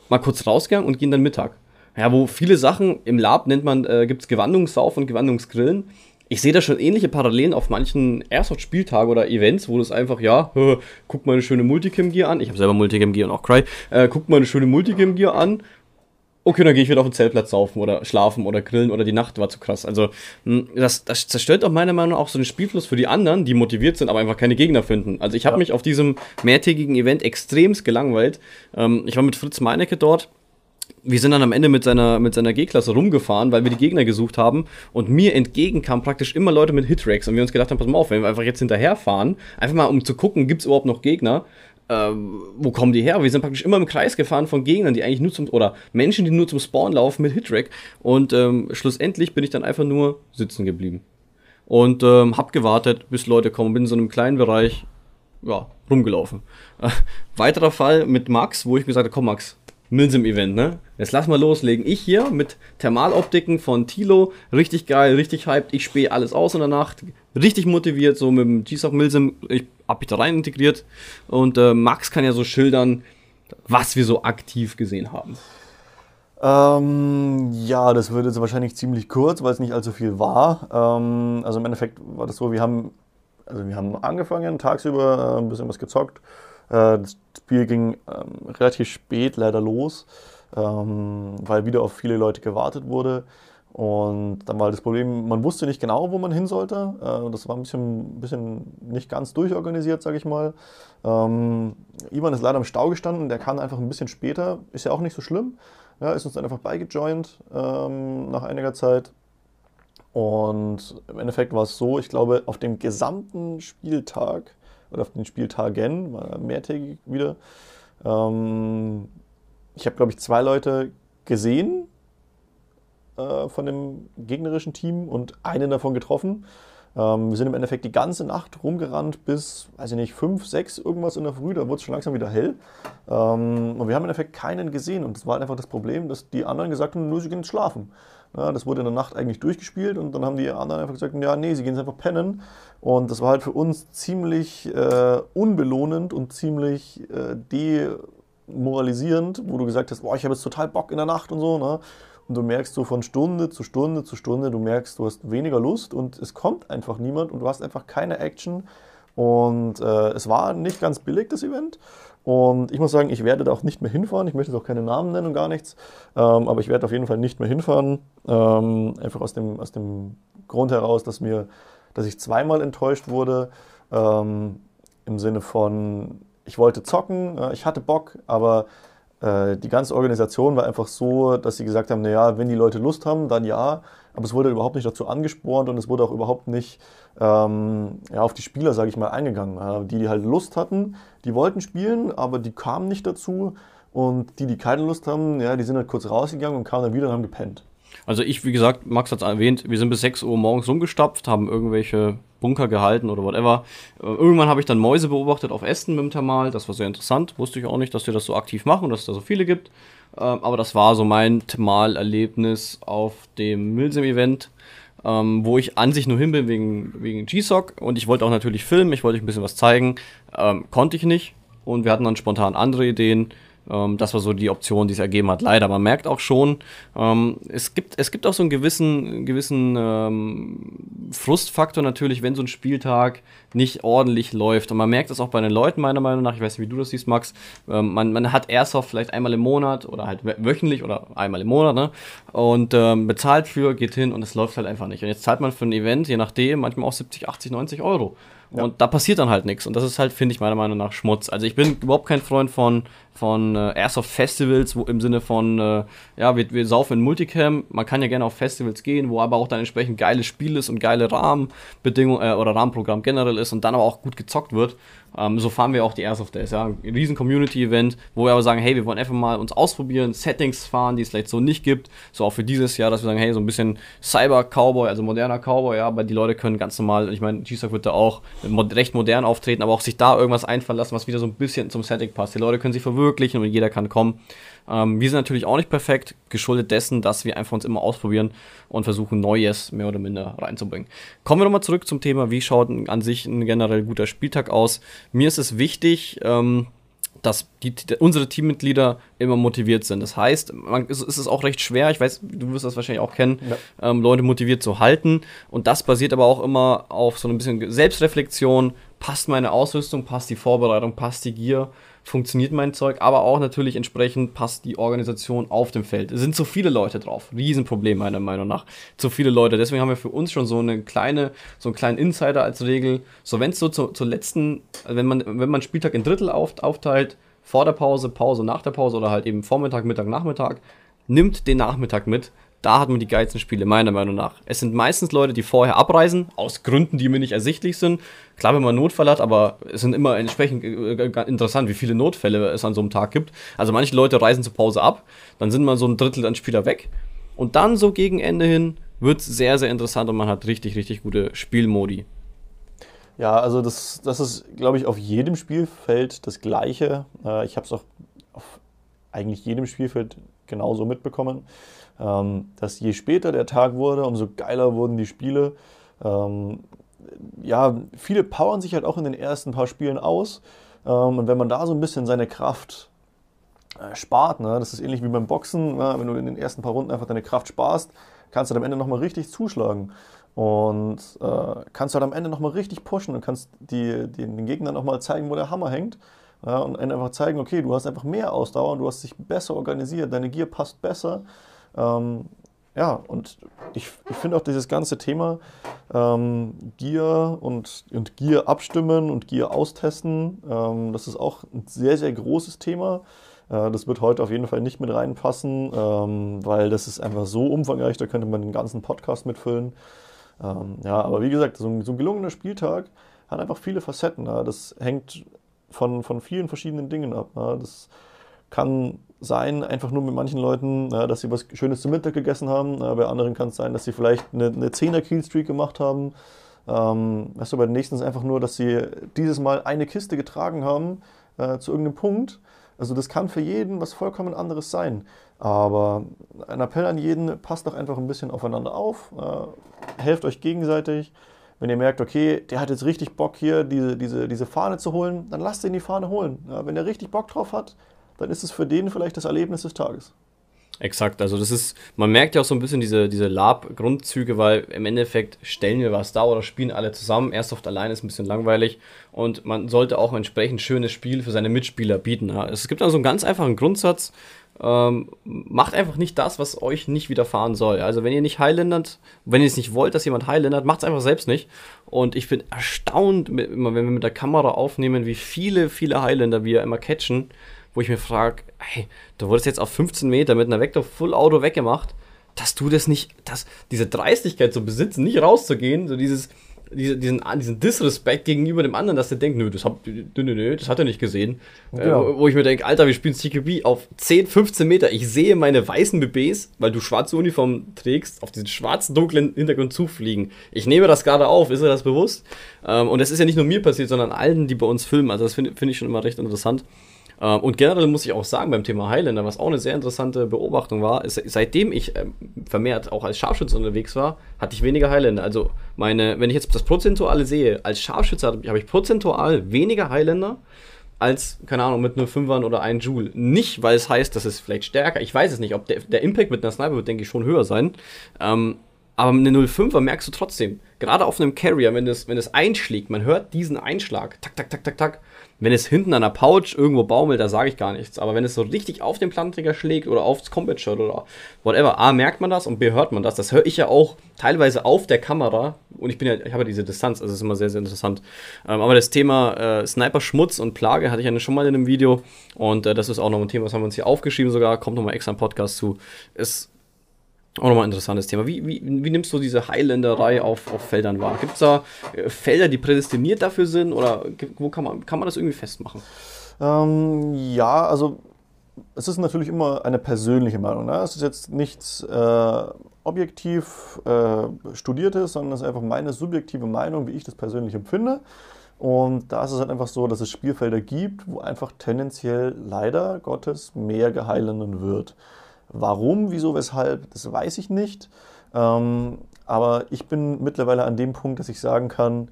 mal kurz rausgegangen und gehen dann Mittag. Ja, wo viele Sachen im Lab nennt man, äh, gibt es Gewandungssauf und Gewandungsgrillen. Ich sehe da schon ähnliche Parallelen auf manchen Airsoft-Spieltagen oder Events, wo das einfach, ja, guck mal eine schöne Multicam-Gear an. Ich habe selber Multicam-Gear und auch Cry. Äh, guck mal eine schöne Multicam-Gear an okay, dann gehe ich wieder auf den Zeltplatz saufen oder schlafen oder grillen oder die Nacht war zu krass. Also hm, das, das zerstört auch meiner Meinung nach auch so den Spielfluss für die anderen, die motiviert sind, aber einfach keine Gegner finden. Also ich habe ja. mich auf diesem mehrtägigen Event extremst gelangweilt. Ähm, ich war mit Fritz Meinecke dort wir sind dann am Ende mit seiner, mit seiner G-Klasse rumgefahren, weil wir die Gegner gesucht haben. Und mir entgegen kamen praktisch immer Leute mit Hitracks. Und wir uns gedacht haben, pass mal auf, wenn wir einfach jetzt hinterherfahren, einfach mal um zu gucken, gibt es überhaupt noch Gegner, ähm, wo kommen die her? Wir sind praktisch immer im Kreis gefahren von Gegnern, die eigentlich nur zum, oder Menschen, die nur zum Spawn laufen mit Hitrack. Und ähm, schlussendlich bin ich dann einfach nur sitzen geblieben. Und ähm, hab gewartet, bis Leute kommen. Bin in so einem kleinen Bereich, ja, rumgelaufen. Äh, weiterer Fall mit Max, wo ich gesagt habe, komm Max, Milsim-Event, ne? Jetzt lass mal loslegen. Ich hier mit Thermaloptiken von Tilo, richtig geil, richtig hyped. Ich spähe alles aus in der Nacht, richtig motiviert, so mit dem G-Sock Milsim. Ich hab mich da rein integriert. Und äh, Max kann ja so schildern, was wir so aktiv gesehen haben. Ähm, ja, das wird jetzt wahrscheinlich ziemlich kurz, weil es nicht allzu viel war. Ähm, also im Endeffekt war das so, wir haben, also wir haben angefangen, tagsüber äh, ein bisschen was gezockt. Äh, das Spiel ging ähm, relativ spät leider los, ähm, weil wieder auf viele Leute gewartet wurde. Und dann war das Problem, man wusste nicht genau, wo man hin sollte. Äh, das war ein bisschen, bisschen nicht ganz durchorganisiert, sage ich mal. Ähm, Ivan ist leider im Stau gestanden, der kam einfach ein bisschen später. Ist ja auch nicht so schlimm. Ja, ist uns dann einfach beigejoint ähm, nach einiger Zeit. Und im Endeffekt war es so, ich glaube, auf dem gesamten Spieltag oder auf den Spieltagen, mehrtägig wieder. Ähm, ich habe, glaube ich, zwei Leute gesehen äh, von dem gegnerischen Team und einen davon getroffen. Ähm, wir sind im Endeffekt die ganze Nacht rumgerannt bis, weiß ich nicht, fünf, sechs irgendwas in der Früh, da wurde es schon langsam wieder hell. Ähm, und wir haben im Endeffekt keinen gesehen und das war einfach das Problem, dass die anderen gesagt haben, nur sie gehen schlafen. Ja, das wurde in der Nacht eigentlich durchgespielt und dann haben die anderen einfach gesagt, ja, nee, sie gehen jetzt einfach pennen. Und das war halt für uns ziemlich äh, unbelohnend und ziemlich äh, demoralisierend, wo du gesagt hast, boah, ich habe jetzt total Bock in der Nacht und so. Ne? Und du merkst so von Stunde zu Stunde zu Stunde, du merkst, du hast weniger Lust und es kommt einfach niemand und du hast einfach keine Action. Und äh, es war nicht ganz billig, das Event. Und ich muss sagen, ich werde da auch nicht mehr hinfahren. Ich möchte jetzt auch keine Namen nennen und gar nichts. Ähm, aber ich werde auf jeden Fall nicht mehr hinfahren. Ähm, einfach aus dem, aus dem Grund heraus, dass, mir, dass ich zweimal enttäuscht wurde. Ähm, Im Sinne von, ich wollte zocken, äh, ich hatte Bock, aber die ganze Organisation war einfach so, dass sie gesagt haben, naja, wenn die Leute Lust haben, dann ja. Aber es wurde überhaupt nicht dazu angespornt und es wurde auch überhaupt nicht ähm, ja, auf die Spieler, sage ich mal, eingegangen. Äh, die, die halt Lust hatten, die wollten spielen, aber die kamen nicht dazu. Und die, die keine Lust haben, ja, die sind halt kurz rausgegangen und kamen dann wieder und haben gepennt. Also ich, wie gesagt, Max hat es erwähnt, wir sind bis 6 Uhr morgens rumgestapft, haben irgendwelche Bunker gehalten oder whatever. Äh, irgendwann habe ich dann Mäuse beobachtet auf Ästen mit dem Thermal. Das war sehr interessant. Wusste ich auch nicht, dass die das so aktiv machen und dass es da so viele gibt. Ähm, aber das war so mein Thermal-Erlebnis auf dem Milsim-Event. Ähm, wo ich an sich nur hin bin wegen, wegen GSOC und ich wollte auch natürlich filmen, ich wollte euch ein bisschen was zeigen, ähm, konnte ich nicht und wir hatten dann spontan andere Ideen ähm, das war so die Option, die es ergeben hat. Leider, man merkt auch schon, ähm, es, gibt, es gibt auch so einen gewissen, gewissen ähm, Frustfaktor natürlich, wenn so ein Spieltag nicht ordentlich läuft. Und man merkt das auch bei den Leuten, meiner Meinung nach. Ich weiß nicht, wie du das siehst, Max. Ähm, man, man hat Airsoft vielleicht einmal im Monat oder halt wöchentlich oder einmal im Monat, ne? Und ähm, bezahlt für, geht hin und es läuft halt einfach nicht. Und jetzt zahlt man für ein Event, je nachdem, manchmal auch 70, 80, 90 Euro. Ja. Und da passiert dann halt nichts. Und das ist halt, finde ich, meiner Meinung nach Schmutz. Also ich bin überhaupt kein Freund von, von äh, Airsoft Festivals, wo im Sinne von, äh, ja, wir, wir saufen in Multicam. Man kann ja gerne auf Festivals gehen, wo aber auch dann entsprechend geiles Spiel ist und geile Rahmenbedingungen äh, oder Rahmenprogramm generell ist und dann aber auch gut gezockt wird. Ähm, so fahren wir auch die Airsoft Days, ja. Ein riesen Community-Event, wo wir aber sagen, hey, wir wollen einfach mal uns ausprobieren, Settings fahren, die es vielleicht so nicht gibt. So auch für dieses Jahr, dass wir sagen, hey, so ein bisschen Cyber-Cowboy, also moderner Cowboy, ja, aber die Leute können ganz normal, ich meine, G-Stock wird da auch recht modern auftreten, aber auch sich da irgendwas einfallen lassen, was wieder so ein bisschen zum Setting passt. Die Leute können sich verwirklichen und jeder kann kommen. Ähm, wir sind natürlich auch nicht perfekt, geschuldet dessen, dass wir einfach uns immer ausprobieren und versuchen, Neues mehr oder minder reinzubringen. Kommen wir nochmal zurück zum Thema, wie schaut an sich ein generell guter Spieltag aus. Mir ist es wichtig, ähm, dass die, unsere Teammitglieder immer motiviert sind. Das heißt, man, es, es, ist auch recht schwer, ich weiß, du wirst das wahrscheinlich auch kennen, ja. ähm, Leute motiviert zu halten. Und das basiert aber auch immer auf so ein bisschen Selbstreflexion. Passt meine Ausrüstung, passt die Vorbereitung, passt die Gier? Funktioniert mein Zeug, aber auch natürlich entsprechend passt die Organisation auf dem Feld. Es sind zu viele Leute drauf. Riesenproblem meiner Meinung nach. Zu viele Leute. Deswegen haben wir für uns schon so eine kleine, so einen kleinen Insider als Regel. So, wenn es so zur, zur letzten, wenn man, wenn man Spieltag in Drittel auf, aufteilt, vor der Pause, Pause, nach der Pause oder halt eben Vormittag, Mittag, Nachmittag, nimmt den Nachmittag mit, da hat man die geilsten Spiele, meiner Meinung nach. Es sind meistens Leute, die vorher abreisen, aus Gründen, die mir nicht ersichtlich sind. Klar, wenn man Notfall hat, aber es sind immer entsprechend äh, äh, interessant, wie viele Notfälle es an so einem Tag gibt. Also manche Leute reisen zur Pause ab, dann sind mal so ein Drittel an Spieler weg. Und dann so gegen Ende hin wird es sehr, sehr interessant und man hat richtig, richtig gute Spielmodi. Ja, also das, das ist, glaube ich, auf jedem Spielfeld das Gleiche. Äh, ich habe es auch auf eigentlich jedem Spielfeld genauso mitbekommen. Ähm, dass je später der Tag wurde, umso geiler wurden die Spiele. Ähm, ja, viele powern sich halt auch in den ersten paar Spielen aus. Ähm, und wenn man da so ein bisschen seine Kraft äh, spart, ne, das ist ähnlich wie beim Boxen, ne, wenn du in den ersten paar Runden einfach deine Kraft sparst, kannst du am Ende nochmal richtig zuschlagen. Und äh, kannst halt am Ende nochmal richtig pushen und kannst die, die, den Gegnern nochmal zeigen, wo der Hammer hängt. Ja, und einfach zeigen, okay, du hast einfach mehr Ausdauer, du hast dich besser organisiert, deine Gier passt besser. Ähm, ja, und ich, ich finde auch dieses ganze Thema ähm, Gier und, und Gier abstimmen und Gier austesten, ähm, das ist auch ein sehr, sehr großes Thema. Äh, das wird heute auf jeden Fall nicht mit reinpassen, ähm, weil das ist einfach so umfangreich, da könnte man den ganzen Podcast mitfüllen. Ähm, ja, aber wie gesagt, so ein, so ein, gelungener Spieltag hat einfach viele Facetten. Ja. Das hängt von, von vielen verschiedenen Dingen ab. Ja. Das kann sein, einfach nur mit manchen Leuten, ja, dass sie was Schönes zum Mittag gegessen haben. Ja, bei anderen kann es sein, dass sie vielleicht eine, eine 10er-Killstreak gemacht haben. Ähm, weißt du, bei den nächsten ist einfach nur, dass sie dieses Mal eine Kiste getragen haben äh, zu irgendeinem Punkt. Also das kann für jeden was vollkommen anderes sein. Aber ein Appell an jeden, passt doch einfach ein bisschen aufeinander auf, äh, helft euch gegenseitig. Wenn ihr merkt, okay, der hat jetzt richtig Bock hier, diese, diese, diese Fahne zu holen, dann lasst ihn die Fahne holen. Ja, wenn er richtig Bock drauf hat, dann ist es für den vielleicht das Erlebnis des Tages. Exakt, also das ist, man merkt ja auch so ein bisschen diese, diese Lab-Grundzüge, weil im Endeffekt stellen wir was da oder spielen alle zusammen. Airsoft allein ist ein bisschen langweilig und man sollte auch entsprechend schönes Spiel für seine Mitspieler bieten. Es gibt also einen ganz einfachen Grundsatz, ähm, macht einfach nicht das, was euch nicht widerfahren soll. Also wenn ihr nicht Highlandert, wenn ihr es nicht wollt, dass jemand Highlandert, macht es einfach selbst nicht. Und ich bin erstaunt, wenn wir mit der Kamera aufnehmen, wie viele, viele Highlander wir immer catchen wo ich mir frage, hey, du wurdest jetzt auf 15 Meter mit einer Vector Full Auto weggemacht, dass du das nicht, dass diese Dreistigkeit zu besitzen, nicht rauszugehen, so dieses, diese, diesen, diesen Disrespect gegenüber dem anderen, dass der denkt, nö, das, hab, nö, nö, nö, das hat er nicht gesehen. Genau. Äh, wo ich mir denke, Alter, wir spielen CQB auf 10, 15 Meter. Ich sehe meine weißen BBs, weil du schwarze Uniform trägst, auf diesen schwarzen, dunklen Hintergrund zufliegen. Ich nehme das gerade auf, ist er das bewusst? Ähm, und das ist ja nicht nur mir passiert, sondern allen, die bei uns filmen. Also das finde find ich schon immer recht interessant. Ähm, und generell muss ich auch sagen, beim Thema Highlander, was auch eine sehr interessante Beobachtung war, ist, seitdem ich ähm, vermehrt auch als Scharfschütze unterwegs war, hatte ich weniger Highlander. Also meine, wenn ich jetzt das Prozentuale sehe, als Scharfschütze habe ich prozentual weniger Highlander als, keine Ahnung, mit nur 5ern oder 1 Joule. Nicht, weil es heißt, dass es vielleicht stärker, ich weiß es nicht, ob der, der Impact mit einer Sniper wird, denke ich, schon höher sein. Ähm, aber eine 05er merkst du trotzdem. Gerade auf einem Carrier, wenn es, wenn es einschlägt, man hört diesen Einschlag. Tak, tak, tak, tak, tak. Wenn es hinten an der Pouch irgendwo baumelt, da sage ich gar nichts. Aber wenn es so richtig auf den Planträger schlägt oder aufs Combat Shirt oder whatever, A, merkt man das und B, hört man das. Das höre ich ja auch teilweise auf der Kamera. Und ich bin ja, ich habe ja diese Distanz, also das ist immer sehr, sehr interessant. Ähm, aber das Thema äh, Sniper Schmutz und Plage hatte ich ja schon mal in einem Video. Und äh, das ist auch noch ein Thema, das haben wir uns hier aufgeschrieben sogar. Kommt nochmal extra ein Podcast zu. Ist auch nochmal ein interessantes Thema. Wie, wie, wie nimmst du diese Highländerei auf, auf Feldern wahr? Gibt es da äh, Felder, die prädestiniert dafür sind oder wo kann man, kann man das irgendwie festmachen? Ähm, ja, also es ist natürlich immer eine persönliche Meinung. Ne? Es ist jetzt nichts äh, objektiv äh, studiertes, sondern es ist einfach meine subjektive Meinung, wie ich das persönlich empfinde. Und da ist es halt einfach so, dass es Spielfelder gibt, wo einfach tendenziell leider Gottes mehr geheilen wird. Warum, wieso, weshalb, das weiß ich nicht. Ähm, aber ich bin mittlerweile an dem Punkt, dass ich sagen kann,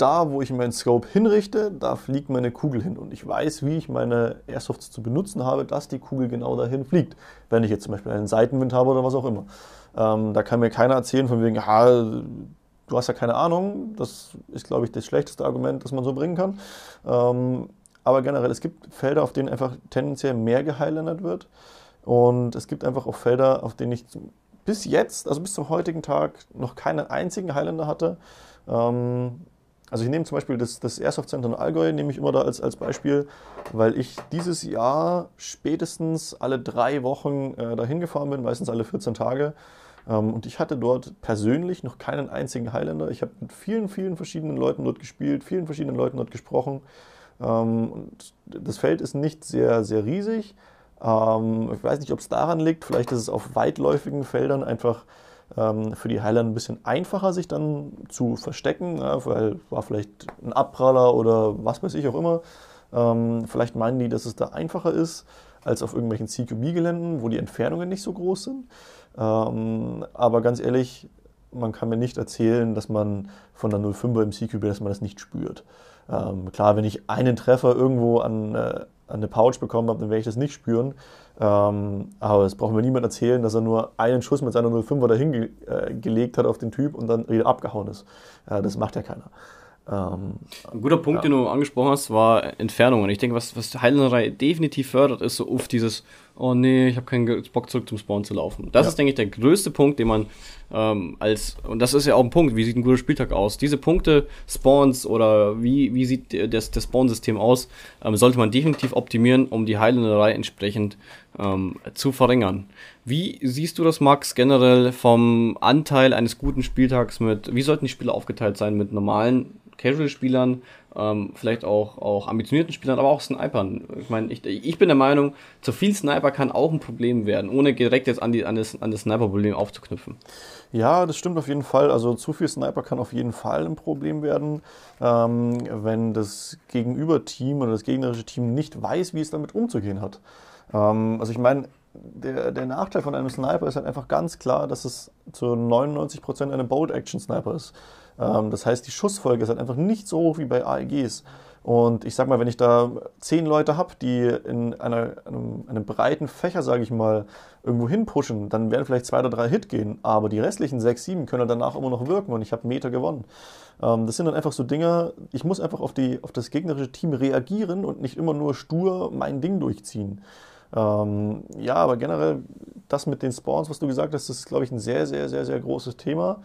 da, wo ich meinen Scope hinrichte, da fliegt meine Kugel hin. Und ich weiß, wie ich meine Airsofts zu benutzen habe, dass die Kugel genau dahin fliegt. Wenn ich jetzt zum Beispiel einen Seitenwind habe oder was auch immer. Ähm, da kann mir keiner erzählen von wegen, ha, du hast ja keine Ahnung. Das ist, glaube ich, das schlechteste Argument, das man so bringen kann. Ähm, aber generell, es gibt Felder, auf denen einfach tendenziell mehr gehighlandert wird. Und es gibt einfach auch Felder, auf denen ich bis jetzt, also bis zum heutigen Tag, noch keinen einzigen Highlander hatte. Ähm, also ich nehme zum Beispiel das, das Airsoft Center in Allgäu, nehme ich immer da als, als Beispiel, weil ich dieses Jahr spätestens alle drei Wochen äh, dahin gefahren bin, meistens alle 14 Tage. Ähm, und ich hatte dort persönlich noch keinen einzigen Highlander. Ich habe mit vielen, vielen verschiedenen Leuten dort gespielt, vielen verschiedenen Leuten dort gesprochen. Ähm, und das Feld ist nicht sehr, sehr riesig. Ähm, ich weiß nicht, ob es daran liegt. Vielleicht ist es auf weitläufigen Feldern einfach ähm, für die Highlander ein bisschen einfacher, sich dann zu verstecken, ja, weil war vielleicht ein Abpraller oder was weiß ich auch immer. Ähm, vielleicht meinen die, dass es da einfacher ist als auf irgendwelchen CQB-Geländen, wo die Entfernungen nicht so groß sind. Ähm, aber ganz ehrlich, man kann mir nicht erzählen, dass man von der 05er im CQB, dass man das nicht spürt. Ähm, klar, wenn ich einen Treffer irgendwo an, äh, an eine Pouch bekommen habe, dann werde ich das nicht spüren. Ähm, aber es braucht mir niemand erzählen, dass er nur einen Schuss mit seiner 05er dahin ge äh, gelegt hat auf den Typ und dann wieder abgehauen ist. Äh, das macht ja keiner. Ähm, Ein guter Punkt, ja. den du angesprochen hast, war Entfernung. Und ich denke, was, was Heilerei definitiv fördert, ist so oft dieses, oh nee, ich habe keinen Bock zurück zum Spawn zu laufen. Das ja. ist, denke ich, der größte Punkt, den man ähm, als, und das ist ja auch ein Punkt, wie sieht ein guter Spieltag aus? Diese Punkte, Spawns oder wie, wie sieht das, das Spawn-System aus, ähm, sollte man definitiv optimieren, um die Heilerei entsprechend ähm, zu verringern. Wie siehst du das, Max, generell vom Anteil eines guten Spieltags mit, wie sollten die Spiele aufgeteilt sein mit normalen Casual-Spielern, ähm, vielleicht auch, auch ambitionierten Spielern, aber auch Snipern. Ich meine, ich, ich bin der Meinung, zu viel Sniper kann auch ein Problem werden, ohne direkt jetzt an, die, an das, an das Sniper-Problem aufzuknüpfen. Ja, das stimmt auf jeden Fall. Also zu viel Sniper kann auf jeden Fall ein Problem werden, ähm, wenn das Gegenüber-Team oder das gegnerische Team nicht weiß, wie es damit umzugehen hat. Ähm, also ich meine, der, der, Nachteil von einem Sniper ist halt einfach ganz klar, dass es zu 99% eine Bold-Action-Sniper ist. Ähm, das heißt, die Schussfolge ist halt einfach nicht so hoch wie bei AEGs. Und ich sag mal, wenn ich da zehn Leute habe, die in einer, einem, einem breiten Fächer, sage ich mal, irgendwo hinpushen, dann werden vielleicht zwei oder drei Hit gehen, aber die restlichen sechs, sieben können danach immer noch wirken und ich habe Meter gewonnen. Ähm, das sind dann einfach so Dinge, ich muss einfach auf, die, auf das gegnerische Team reagieren und nicht immer nur stur mein Ding durchziehen. Ähm, ja, aber generell das mit den Spawns, was du gesagt hast, das ist, glaube ich, ein sehr, sehr, sehr, sehr großes Thema.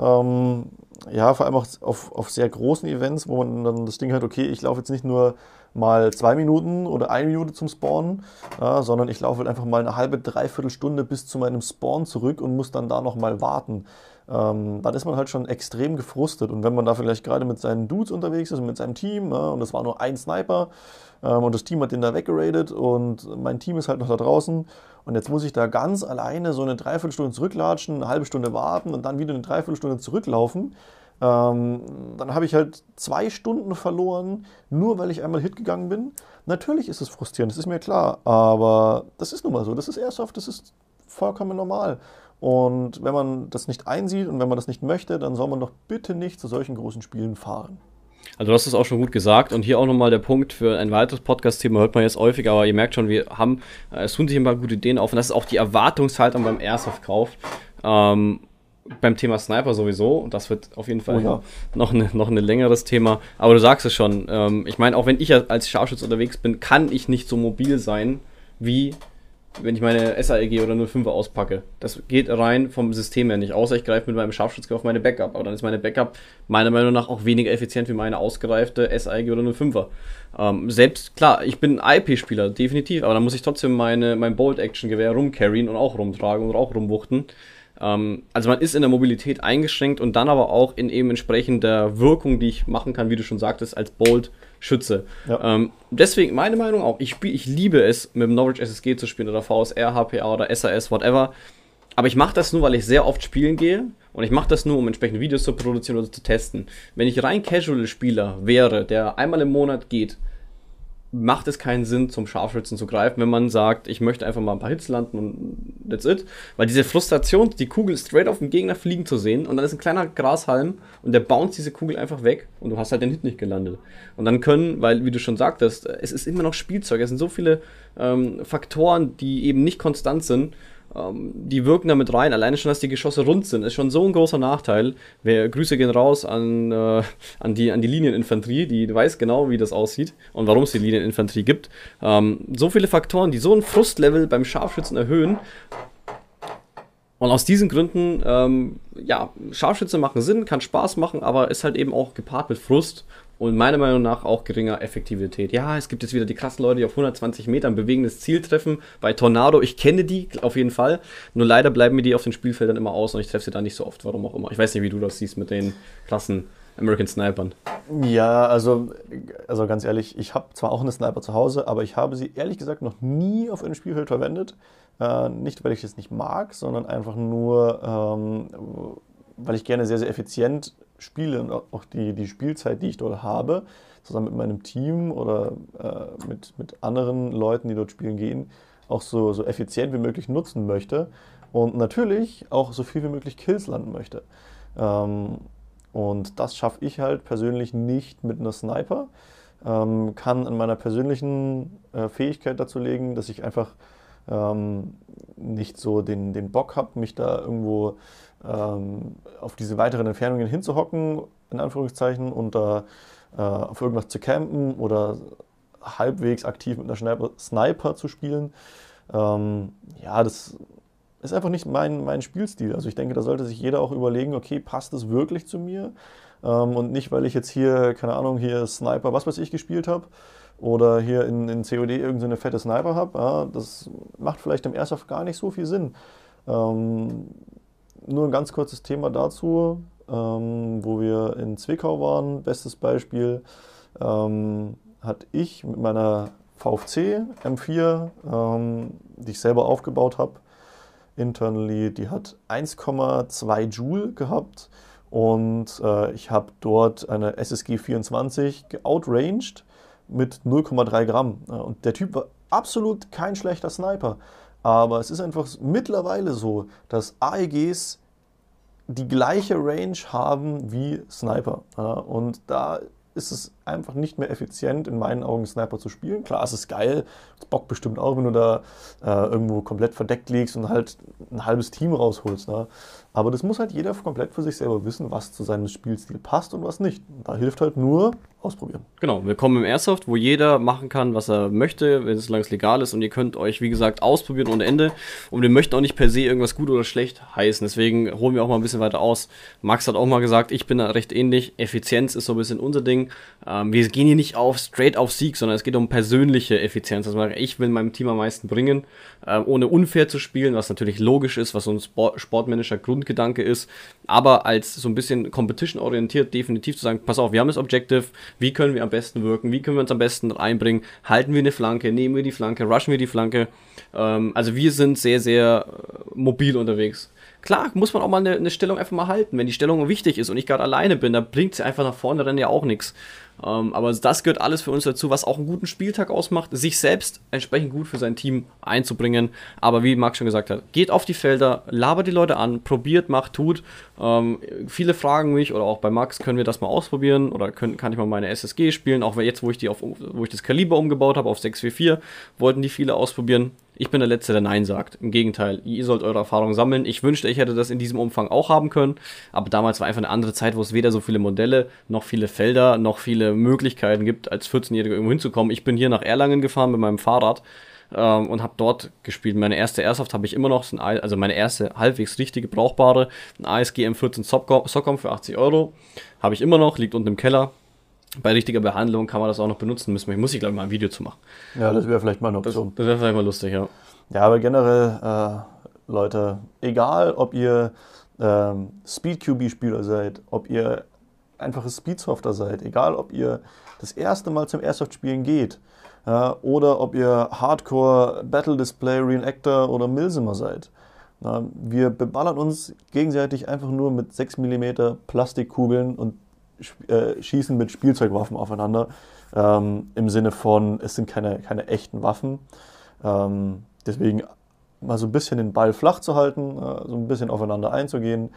Ähm, ja, vor allem auch auf, auf sehr großen Events, wo man dann das Ding hat, okay, ich laufe jetzt nicht nur mal zwei Minuten oder eine Minute zum Spawn, ja, sondern ich laufe halt einfach mal eine halbe, dreiviertel Stunde bis zu meinem Spawn zurück und muss dann da nochmal warten. Ähm, dann ist man halt schon extrem gefrustet. Und wenn man da vielleicht gerade mit seinen Dudes unterwegs ist, mit seinem Team, ja, und es war nur ein Sniper, ähm, und das Team hat den da weggeradet und mein Team ist halt noch da draußen und jetzt muss ich da ganz alleine so eine Dreiviertelstunde zurücklatschen, eine halbe Stunde warten und dann wieder eine Dreiviertelstunde zurücklaufen. Ähm, dann habe ich halt zwei Stunden verloren, nur weil ich einmal Hit gegangen bin. Natürlich ist es frustrierend, das ist mir klar, aber das ist nun mal so. Das ist Airsoft, das ist vollkommen normal. Und wenn man das nicht einsieht und wenn man das nicht möchte, dann soll man doch bitte nicht zu solchen großen Spielen fahren. Also du hast es auch schon gut gesagt und hier auch nochmal der Punkt für ein weiteres Podcast-Thema, hört man jetzt häufig, aber ihr merkt schon, wir haben, äh, es tun sich immer gute Ideen auf und das ist auch die Erwartungshaltung beim Airsoft-Kauf. Ähm, beim Thema Sniper sowieso, und das wird auf jeden Fall oh ja. noch, ein noch ein längeres Thema. Aber du sagst es schon, ähm, ich meine, auch wenn ich als Scharfschütze unterwegs bin, kann ich nicht so mobil sein wie wenn ich meine SAEG oder 05er auspacke. Das geht rein vom System her nicht, außer ich greife mit meinem Scharfschützgewehr auf meine Backup. Aber dann ist meine Backup meiner Meinung nach auch weniger effizient wie meine ausgereifte SAEG oder 05er. Ähm, selbst, klar, ich bin ein IP-Spieler, definitiv, aber dann muss ich trotzdem meine, mein Bolt-Action-Gewehr rumcarryen und auch rumtragen und auch rumwuchten. Ähm, also man ist in der Mobilität eingeschränkt und dann aber auch in eben entsprechender Wirkung, die ich machen kann, wie du schon sagtest, als Bolt Schütze. Ja. Ähm, deswegen meine Meinung auch, ich, spiel, ich liebe es, mit dem Norwich SSG zu spielen oder VSR, HPA oder SAS, whatever. Aber ich mache das nur, weil ich sehr oft spielen gehe und ich mache das nur, um entsprechende Videos zu produzieren oder zu testen. Wenn ich rein Casual-Spieler wäre, der einmal im Monat geht, macht es keinen Sinn, zum Scharfschützen zu greifen, wenn man sagt, ich möchte einfach mal ein paar Hits landen und that's it. Weil diese Frustration, die Kugel straight auf den Gegner fliegen zu sehen und dann ist ein kleiner Grashalm und der bounce diese Kugel einfach weg und du hast halt den Hit nicht gelandet. Und dann können, weil, wie du schon sagtest, es ist immer noch Spielzeug, es sind so viele ähm, Faktoren, die eben nicht konstant sind die wirken damit rein. Alleine schon, dass die Geschosse rund sind, ist schon so ein großer Nachteil. Wer, Grüße gehen raus an, äh, an, die, an die Linieninfanterie, die weiß genau, wie das aussieht und warum es die Linieninfanterie gibt. Ähm, so viele Faktoren, die so ein Frustlevel beim Scharfschützen erhöhen. Und aus diesen Gründen, ähm, ja, Scharfschütze machen Sinn, kann Spaß machen, aber ist halt eben auch gepaart mit Frust und meiner Meinung nach auch geringer Effektivität. Ja, es gibt jetzt wieder die krassen Leute, die auf 120 Metern bewegendes Ziel treffen. Bei Tornado, ich kenne die auf jeden Fall. Nur leider bleiben mir die auf den Spielfeldern immer aus und ich treffe sie da nicht so oft, warum auch immer. Ich weiß nicht, wie du das siehst mit den krassen American Snipern. Ja, also, also ganz ehrlich, ich habe zwar auch eine Sniper zu Hause, aber ich habe sie ehrlich gesagt noch nie auf einem Spielfeld verwendet. Äh, nicht, weil ich es nicht mag, sondern einfach nur, ähm, weil ich gerne sehr, sehr effizient spiele und auch die, die Spielzeit, die ich dort habe, zusammen mit meinem Team oder äh, mit, mit anderen Leuten, die dort spielen gehen, auch so, so effizient wie möglich nutzen möchte und natürlich auch so viel wie möglich Kills landen möchte. Ähm, und das schaffe ich halt persönlich nicht mit einer Sniper. Ähm, kann an meiner persönlichen äh, Fähigkeit dazu legen, dass ich einfach ähm, nicht so den, den Bock habe, mich da irgendwo ähm, auf diese weiteren Entfernungen hinzuhocken, in Anführungszeichen, und äh, auf irgendwas zu campen oder halbwegs aktiv mit einer Sniper, Sniper zu spielen. Ähm, ja, das ist einfach nicht mein, mein Spielstil. Also ich denke, da sollte sich jeder auch überlegen, okay, passt das wirklich zu mir? Ähm, und nicht, weil ich jetzt hier, keine Ahnung, hier Sniper, was weiß ich, gespielt habe oder hier in, in COD irgendeine fette Sniper habe. Ja, das macht vielleicht im Airsoft gar nicht so viel Sinn. Ähm, nur ein ganz kurzes Thema dazu, ähm, wo wir in Zwickau waren. Bestes Beispiel ähm, hatte ich mit meiner VFC M4, ähm, die ich selber aufgebaut habe, internally, die hat 1,2 Joule gehabt und äh, ich habe dort eine SSG 24 geoutranged mit 0,3 Gramm. Und der Typ war absolut kein schlechter Sniper. Aber es ist einfach mittlerweile so, dass AEGs die gleiche Range haben wie Sniper. Und da ist es einfach nicht mehr effizient, in meinen Augen Sniper zu spielen. Klar, es ist geil, es bockt bestimmt auch, wenn du da äh, irgendwo komplett verdeckt liegst und halt ein halbes Team rausholst. Ne? Aber das muss halt jeder komplett für sich selber wissen, was zu seinem Spielstil passt und was nicht. Da hilft halt nur ausprobieren. Genau, willkommen im Airsoft, wo jeder machen kann, was er möchte, wenn es lang legal ist und ihr könnt euch, wie gesagt, ausprobieren ohne Ende. Und wir möchten auch nicht per se irgendwas gut oder schlecht heißen. Deswegen holen wir auch mal ein bisschen weiter aus. Max hat auch mal gesagt, ich bin da recht ähnlich. Effizienz ist so ein bisschen unser Ding. Ähm, wir gehen hier nicht auf straight auf Sieg, sondern es geht um persönliche Effizienz. Also ich will meinem Team am meisten bringen, äh, ohne unfair zu spielen, was natürlich logisch ist, was so ein Sport sportmännischer Grundgedanke ist. Aber als so ein bisschen competition-orientiert definitiv zu sagen, pass auf, wir haben das Objective, wie können wir am besten wirken, wie können wir uns am besten reinbringen, halten wir eine Flanke, nehmen wir die Flanke, rushen wir die Flanke. Ähm, also wir sind sehr, sehr äh, mobil unterwegs. Klar, muss man auch mal eine, eine, Stellung einfach mal halten. Wenn die Stellung wichtig ist und ich gerade alleine bin, dann bringt sie einfach nach vorne dann ja auch nichts. Ähm, aber das gehört alles für uns dazu, was auch einen guten Spieltag ausmacht, sich selbst entsprechend gut für sein Team einzubringen. Aber wie Marc schon gesagt hat, geht auf die Felder, labert die Leute an, probiert, macht, tut. Ähm, viele fragen mich, oder auch bei Max, können wir das mal ausprobieren? Oder können, kann ich mal meine SSG spielen? Auch jetzt, wo ich, die auf, wo ich das Kaliber umgebaut habe auf 644, wollten die viele ausprobieren. Ich bin der Letzte, der Nein sagt. Im Gegenteil, ihr sollt eure Erfahrungen sammeln. Ich wünschte, ich hätte das in diesem Umfang auch haben können. Aber damals war einfach eine andere Zeit, wo es weder so viele Modelle, noch viele Felder, noch viele Möglichkeiten gibt, als 14-Jähriger irgendwo hinzukommen. Ich bin hier nach Erlangen gefahren mit meinem Fahrrad ähm, und habe dort gespielt. Meine erste Airsoft habe ich immer noch, also meine erste halbwegs richtige, brauchbare, ein ASG M14 Socom für 80 Euro. Habe ich immer noch, liegt unten im Keller bei richtiger Behandlung kann man das auch noch benutzen müssen. Ich muss ich glaube mal ein Video zu machen. Ja, das wäre vielleicht mal eine Option. Das, das wäre vielleicht mal lustig, ja. Ja, aber generell, äh, Leute, egal ob ihr ähm, Speed-QB-Spieler seid, ob ihr einfache Speedsofter seid, egal ob ihr das erste Mal zum Airsoft-Spielen geht äh, oder ob ihr Hardcore Battle Display Reenactor oder Milsimer seid. Na, wir beballern uns gegenseitig einfach nur mit 6 mm Plastikkugeln und äh, schießen mit Spielzeugwaffen aufeinander. Ähm, Im Sinne von, es sind keine, keine echten Waffen. Ähm, deswegen mal so ein bisschen den Ball flach zu halten, äh, so ein bisschen aufeinander einzugehen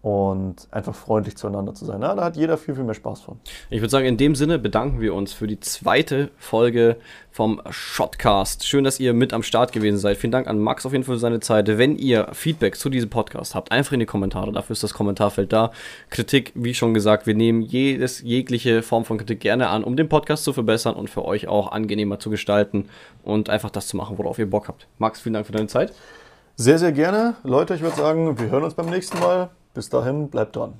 und einfach freundlich zueinander zu sein. Ja, da hat jeder viel, viel mehr Spaß von. Ich würde sagen, in dem Sinne bedanken wir uns für die zweite Folge vom Shotcast. Schön, dass ihr mit am Start gewesen seid. Vielen Dank an Max auf jeden Fall für seine Zeit. Wenn ihr Feedback zu diesem Podcast habt, einfach in die Kommentare. Dafür ist das Kommentarfeld da. Kritik, wie schon gesagt, wir nehmen jedes, jegliche Form von Kritik gerne an, um den Podcast zu verbessern und für euch auch angenehmer zu gestalten und einfach das zu machen, worauf ihr Bock habt. Max, vielen Dank für deine Zeit. Sehr, sehr gerne. Leute, ich würde sagen, wir hören uns beim nächsten Mal. Bis dahin, bleibt dran.